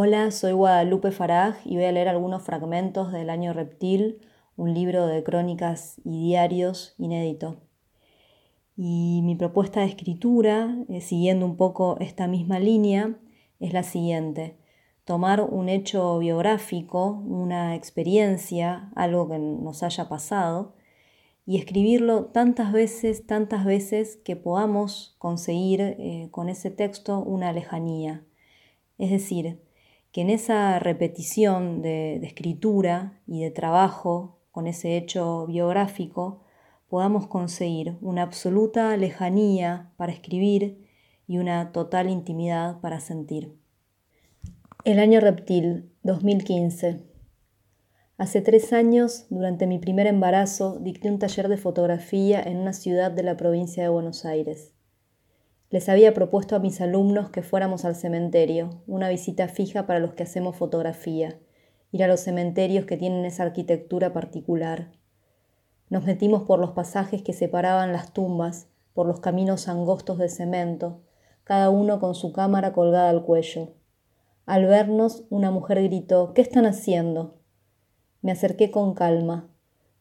Hola, soy Guadalupe Faraj y voy a leer algunos fragmentos del Año Reptil, un libro de crónicas y diarios inédito. Y mi propuesta de escritura, eh, siguiendo un poco esta misma línea, es la siguiente. Tomar un hecho biográfico, una experiencia, algo que nos haya pasado, y escribirlo tantas veces, tantas veces que podamos conseguir eh, con ese texto una lejanía. Es decir, que en esa repetición de, escritura y de trabajo con ese hecho biográfico podamos conseguir una absoluta lejanía para escribir y una total intimidad para sentir. El año reptil, 2015. Hace tres años, durante mi primer embarazo, dicté un taller de fotografía en una ciudad de la provincia de Buenos Aires. Les había propuesto a mis alumnos que fuéramos al cementerio, una visita fija para los que hacemos fotografía, ir a los cementerios que tienen esa arquitectura particular. Nos metimos por los pasajes que separaban las tumbas, por los caminos angostos de cemento, cada uno con su cámara colgada al cuello. Al vernos, una mujer gritó ¿Qué están haciendo? Me acerqué con calma,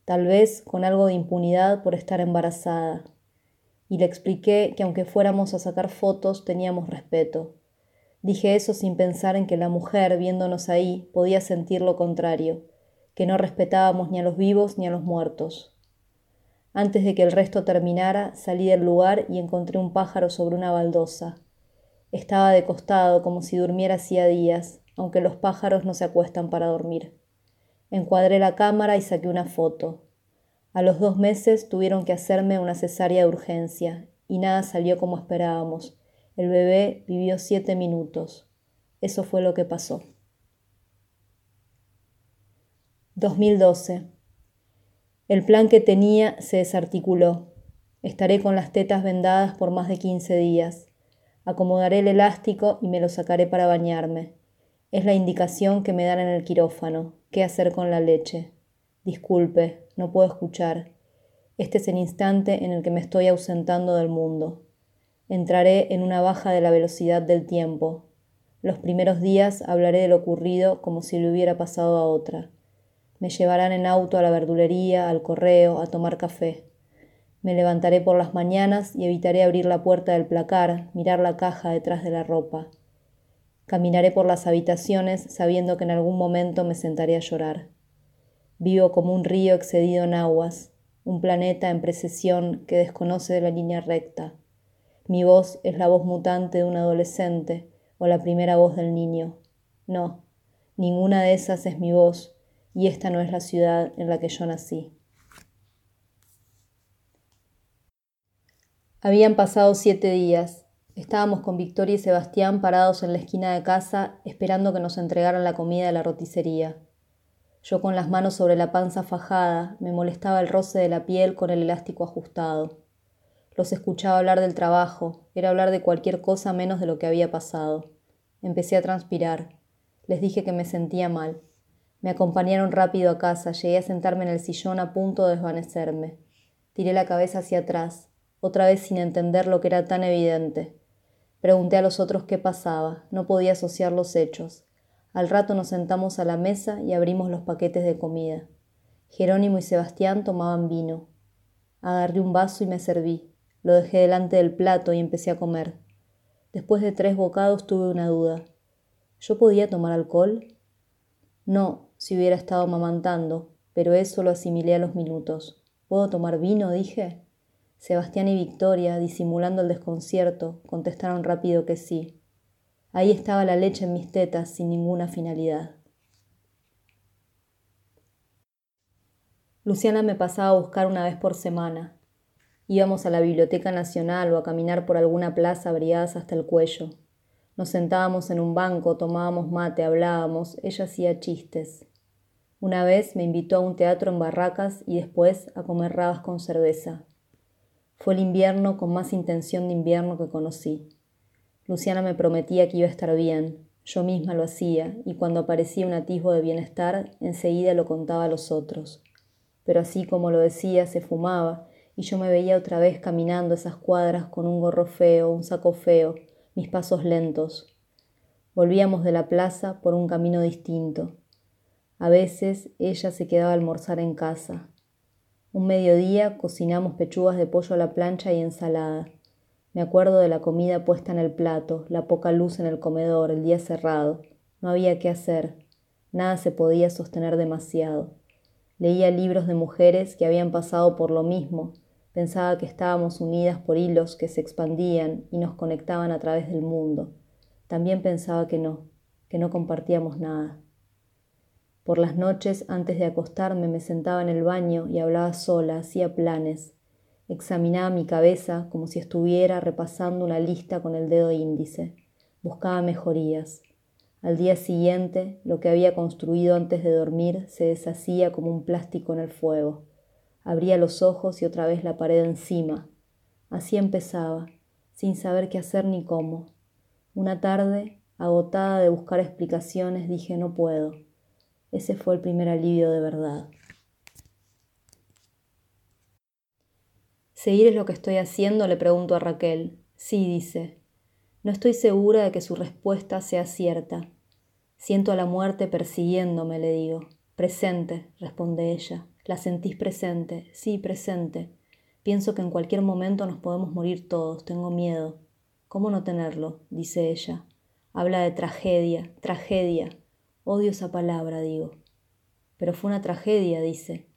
tal vez con algo de impunidad por estar embarazada y le expliqué que aunque fuéramos a sacar fotos teníamos respeto. Dije eso sin pensar en que la mujer, viéndonos ahí, podía sentir lo contrario, que no respetábamos ni a los vivos ni a los muertos. Antes de que el resto terminara, salí del lugar y encontré un pájaro sobre una baldosa. Estaba de costado como si durmiera hacía días, aunque los pájaros no se acuestan para dormir. Encuadré la cámara y saqué una foto. A los dos meses tuvieron que hacerme una cesárea de urgencia y nada salió como esperábamos. El bebé vivió siete minutos. Eso fue lo que pasó. 2012. El plan que tenía se desarticuló. Estaré con las tetas vendadas por más de 15 días. Acomodaré el elástico y me lo sacaré para bañarme. Es la indicación que me dan en el quirófano. ¿Qué hacer con la leche? Disculpe, no puedo escuchar. Este es el instante en el que me estoy ausentando del mundo. Entraré en una baja de la velocidad del tiempo. Los primeros días hablaré de lo ocurrido como si le hubiera pasado a otra. Me llevarán en auto a la verdulería, al correo, a tomar café. Me levantaré por las mañanas y evitaré abrir la puerta del placar, mirar la caja detrás de la ropa. Caminaré por las habitaciones sabiendo que en algún momento me sentaré a llorar. Vivo como un río excedido en aguas, un planeta en precesión que desconoce de la línea recta. Mi voz es la voz mutante de un adolescente o la primera voz del niño. No, ninguna de esas es mi voz y esta no es la ciudad en la que yo nací. Habían pasado siete días. Estábamos con Victoria y Sebastián parados en la esquina de casa esperando que nos entregaran la comida de la roticería. Yo con las manos sobre la panza fajada, me molestaba el roce de la piel con el elástico ajustado. Los escuchaba hablar del trabajo, era hablar de cualquier cosa menos de lo que había pasado. Empecé a transpirar. Les dije que me sentía mal. Me acompañaron rápido a casa, llegué a sentarme en el sillón a punto de desvanecerme. Tiré la cabeza hacia atrás, otra vez sin entender lo que era tan evidente. Pregunté a los otros qué pasaba, no podía asociar los hechos. Al rato nos sentamos a la mesa y abrimos los paquetes de comida. Jerónimo y Sebastián tomaban vino. Agarré un vaso y me serví. Lo dejé delante del plato y empecé a comer. Después de tres bocados tuve una duda. ¿Yo podía tomar alcohol? No, si hubiera estado amamantando, pero eso lo asimilé a los minutos. ¿Puedo tomar vino? dije. Sebastián y Victoria, disimulando el desconcierto, contestaron rápido que sí. Ahí estaba la leche en mis tetas sin ninguna finalidad. Luciana me pasaba a buscar una vez por semana. Íbamos a la Biblioteca Nacional o a caminar por alguna plaza abrigadas hasta el cuello. Nos sentábamos en un banco, tomábamos mate, hablábamos, ella hacía chistes. Una vez me invitó a un teatro en Barracas y después a comer rabas con cerveza. Fue el invierno con más intención de invierno que conocí. Luciana me prometía que iba a estar bien, yo misma lo hacía, y cuando aparecía un atisbo de bienestar, enseguida lo contaba a los otros. Pero así como lo decía, se fumaba, y yo me veía otra vez caminando esas cuadras con un gorro feo, un saco feo, mis pasos lentos. Volvíamos de la plaza por un camino distinto. A veces ella se quedaba a almorzar en casa. Un mediodía cocinamos pechugas de pollo a la plancha y ensalada. Me acuerdo de la comida puesta en el plato, la poca luz en el comedor, el día cerrado. No había qué hacer. Nada se podía sostener demasiado. Leía libros de mujeres que habían pasado por lo mismo. Pensaba que estábamos unidas por hilos que se expandían y nos conectaban a través del mundo. También pensaba que no, que no compartíamos nada. Por las noches, antes de acostarme, me sentaba en el baño y hablaba sola, hacía planes. Examinaba mi cabeza como si estuviera repasando una lista con el dedo índice. Buscaba mejorías. Al día siguiente, lo que había construido antes de dormir se deshacía como un plástico en el fuego. Abría los ojos y otra vez la pared encima. Así empezaba, sin saber qué hacer ni cómo. Una tarde, agotada de buscar explicaciones, dije no puedo. Ese fue el primer alivio de verdad. ¿Seguir es lo que estoy haciendo? le pregunto a Raquel. Sí, dice. No estoy segura de que su respuesta sea cierta. Siento a la muerte persiguiéndome, le digo. Presente, responde ella. ¿La sentís presente? Sí, presente. Pienso que en cualquier momento nos podemos morir todos. Tengo miedo. ¿Cómo no tenerlo? dice ella. Habla de tragedia, tragedia. Odio esa palabra, digo. Pero fue una tragedia, dice.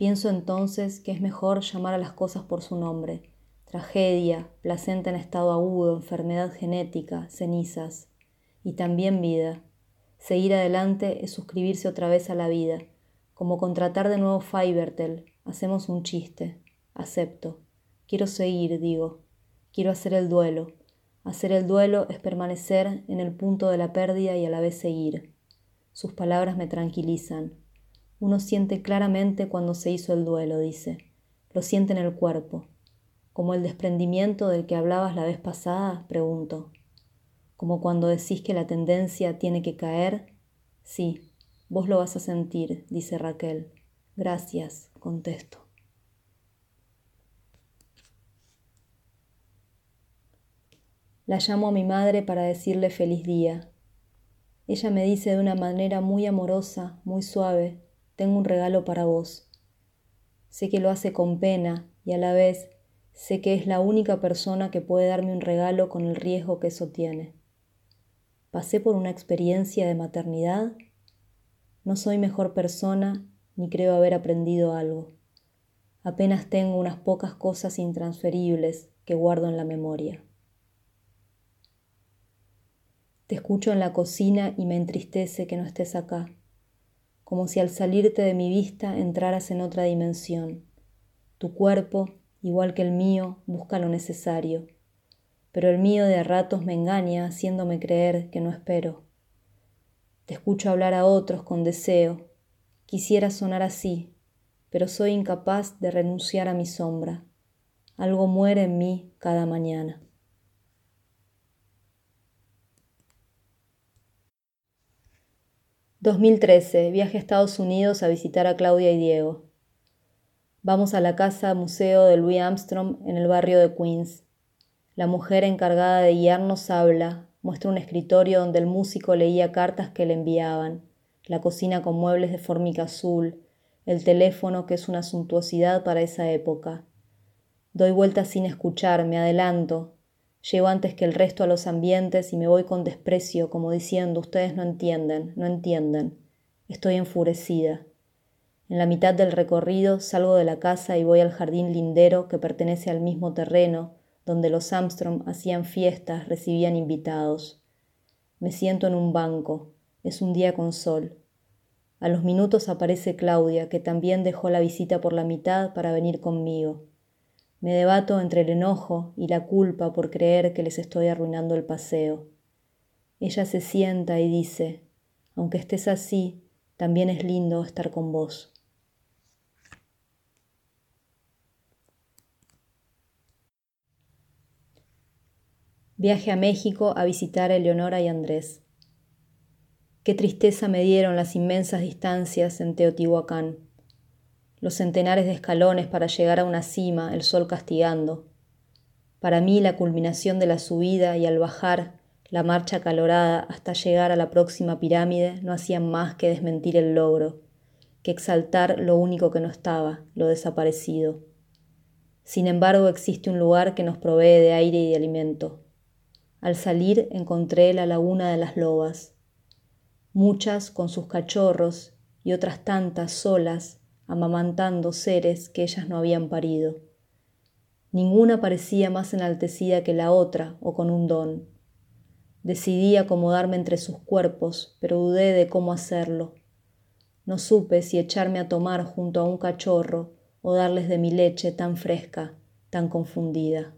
Pienso entonces que es mejor llamar a las cosas por su nombre. Tragedia, placenta en estado agudo, enfermedad genética, cenizas. Y también vida. Seguir adelante es suscribirse otra vez a la vida. Como contratar de nuevo Fivertel. Hacemos un chiste. Acepto. Quiero seguir, digo. Quiero hacer el duelo. Hacer el duelo es permanecer en el punto de la pérdida y a la vez seguir. Sus palabras me tranquilizan. Uno siente claramente cuando se hizo el duelo, dice. Lo siente en el cuerpo. ¿Como el desprendimiento del que hablabas la vez pasada? pregunto. ¿Como cuando decís que la tendencia tiene que caer? Sí, vos lo vas a sentir, dice Raquel. Gracias, contesto. La llamo a mi madre para decirle feliz día. Ella me dice de una manera muy amorosa, muy suave, tengo un regalo para vos. Sé que lo hace con pena y a la vez sé que es la única persona que puede darme un regalo con el riesgo que eso tiene. ¿Pasé por una experiencia de maternidad? No soy mejor persona ni creo haber aprendido algo. Apenas tengo unas pocas cosas intransferibles que guardo en la memoria. Te escucho en la cocina y me entristece que no estés acá, como si al salirte de mi vista entraras en otra dimensión. Tu cuerpo, igual que el mío, busca lo necesario, pero el mío de a ratos me engaña haciéndome creer que no espero. Te escucho hablar a otros con deseo. Quisiera sonar así, pero soy incapaz de renunciar a mi sombra. Algo muere en mí cada mañana. 2013. Viaje a Estados Unidos a visitar a Claudia y Diego. Vamos a la casa museo de Louis Armstrong en el barrio de Queens. La mujer encargada de guiarnos habla, muestra un escritorio donde el músico leía cartas que le enviaban, la cocina con muebles de formica azul, el teléfono que es una suntuosidad para esa época. Doy vueltas sin escuchar, me adelanto, Llego antes que el resto a los ambientes y me voy con desprecio, como diciendo, ustedes no entienden, no entienden. Estoy enfurecida. En la mitad del recorrido salgo de la casa y voy al jardín lindero que pertenece al mismo terreno donde los Armstrong hacían fiestas, recibían invitados. Me siento en un banco. Es un día con sol. A los minutos aparece Claudia, que también dejó la visita por la mitad para venir conmigo. Me debato entre el enojo y la culpa por creer que les estoy arruinando el paseo. Ella se sienta y dice, aunque estés así, también es lindo estar con vos. Viaje a México a visitar a Eleonora y Andrés. Qué tristeza me dieron las inmensas distancias en Teotihuacán los centenares de escalones para llegar a una cima, el sol castigando. Para mí la culminación de la subida y al bajar, La marcha acalorada hasta llegar a la próxima pirámide no hacía más que desmentir el logro, que exaltar lo único que no estaba, lo desaparecido. Sin embargo, existe un lugar que nos provee de aire y de alimento. Al salir encontré la laguna de las lobas, muchas con sus cachorros y otras tantas solas, amamantando seres que ellas no habían parido. Ninguna parecía más enaltecida que la otra o con un don. Decidí acomodarme entre sus cuerpos, pero dudé de cómo hacerlo. No supe si echarme a tomar junto a un cachorro o darles de mi leche tan fresca, tan confundida.